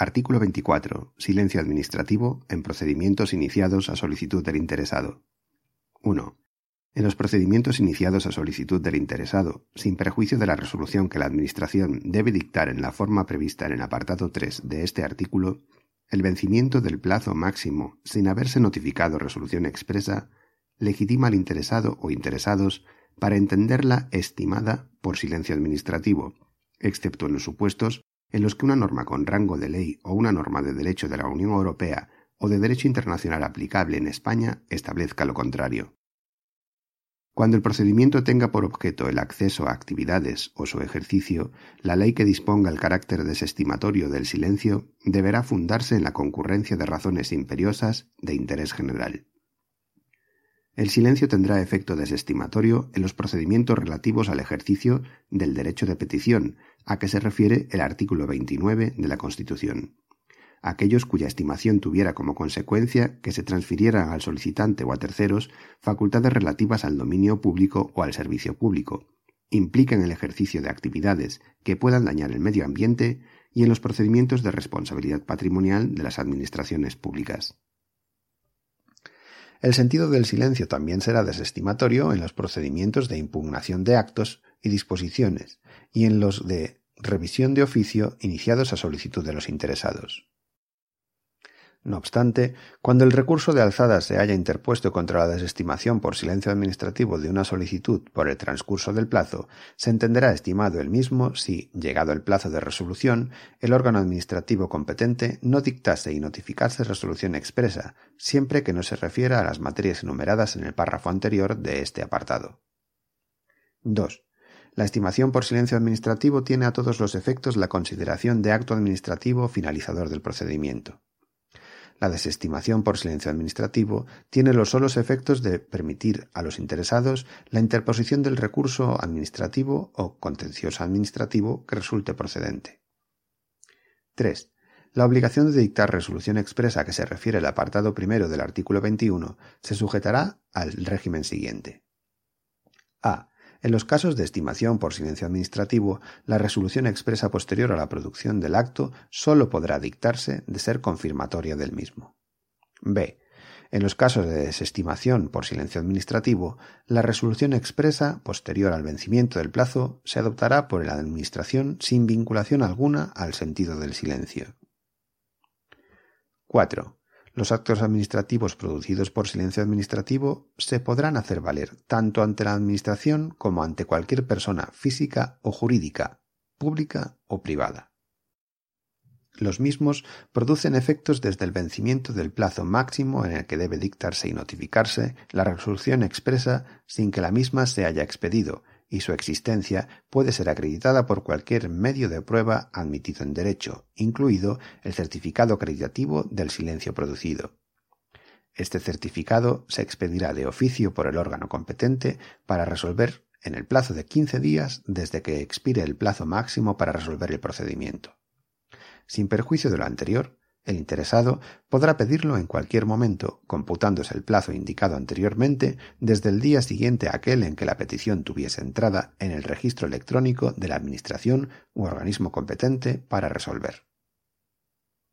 Artículo 24. Silencio administrativo en procedimientos iniciados a solicitud del interesado. 1. En los procedimientos iniciados a solicitud del interesado, sin perjuicio de la resolución que la Administración debe dictar en la forma prevista en el apartado 3 de este artículo, el vencimiento del plazo máximo sin haberse notificado resolución expresa legitima al interesado o interesados para entenderla estimada por silencio administrativo, excepto en los supuestos en los que una norma con rango de ley o una norma de derecho de la Unión Europea o de derecho internacional aplicable en España establezca lo contrario. Cuando el procedimiento tenga por objeto el acceso a actividades o su ejercicio, la ley que disponga el carácter desestimatorio del silencio deberá fundarse en la concurrencia de razones imperiosas de interés general. El silencio tendrá efecto desestimatorio en los procedimientos relativos al ejercicio del derecho de petición, a que se refiere el artículo 29 de la Constitución. Aquellos cuya estimación tuviera como consecuencia que se transfirieran al solicitante o a terceros facultades relativas al dominio público o al servicio público, implican el ejercicio de actividades que puedan dañar el medio ambiente y en los procedimientos de responsabilidad patrimonial de las administraciones públicas. El sentido del silencio también será desestimatorio en los procedimientos de impugnación de actos y disposiciones y en los de revisión de oficio iniciados a solicitud de los interesados. No obstante, cuando el recurso de alzada se haya interpuesto contra la desestimación por silencio administrativo de una solicitud por el transcurso del plazo, se entenderá estimado el mismo si, llegado el plazo de resolución, el órgano administrativo competente no dictase y notificase resolución expresa, siempre que no se refiera a las materias enumeradas en el párrafo anterior de este apartado. 2. La estimación por silencio administrativo tiene a todos los efectos la consideración de acto administrativo finalizador del procedimiento. La desestimación por silencio administrativo tiene los solos efectos de permitir a los interesados la interposición del recurso administrativo o contencioso administrativo que resulte procedente. 3. La obligación de dictar resolución expresa que se refiere al apartado primero del artículo 21 se sujetará al régimen siguiente. A. En los casos de estimación por silencio administrativo, la resolución expresa posterior a la producción del acto sólo podrá dictarse de ser confirmatoria del mismo. B. En los casos de desestimación por silencio administrativo, la resolución expresa posterior al vencimiento del plazo se adoptará por la Administración sin vinculación alguna al sentido del silencio. 4. Los actos administrativos producidos por silencio administrativo se podrán hacer valer tanto ante la Administración como ante cualquier persona física o jurídica, pública o privada. Los mismos producen efectos desde el vencimiento del plazo máximo en el que debe dictarse y notificarse la resolución expresa sin que la misma se haya expedido, y su existencia puede ser acreditada por cualquier medio de prueba admitido en derecho, incluido el certificado acreditativo del silencio producido. Este certificado se expedirá de oficio por el órgano competente para resolver en el plazo de quince días desde que expire el plazo máximo para resolver el procedimiento. Sin perjuicio de lo anterior, el interesado podrá pedirlo en cualquier momento, computándose el plazo indicado anteriormente desde el día siguiente a aquel en que la petición tuviese entrada en el registro electrónico de la Administración u organismo competente para resolver.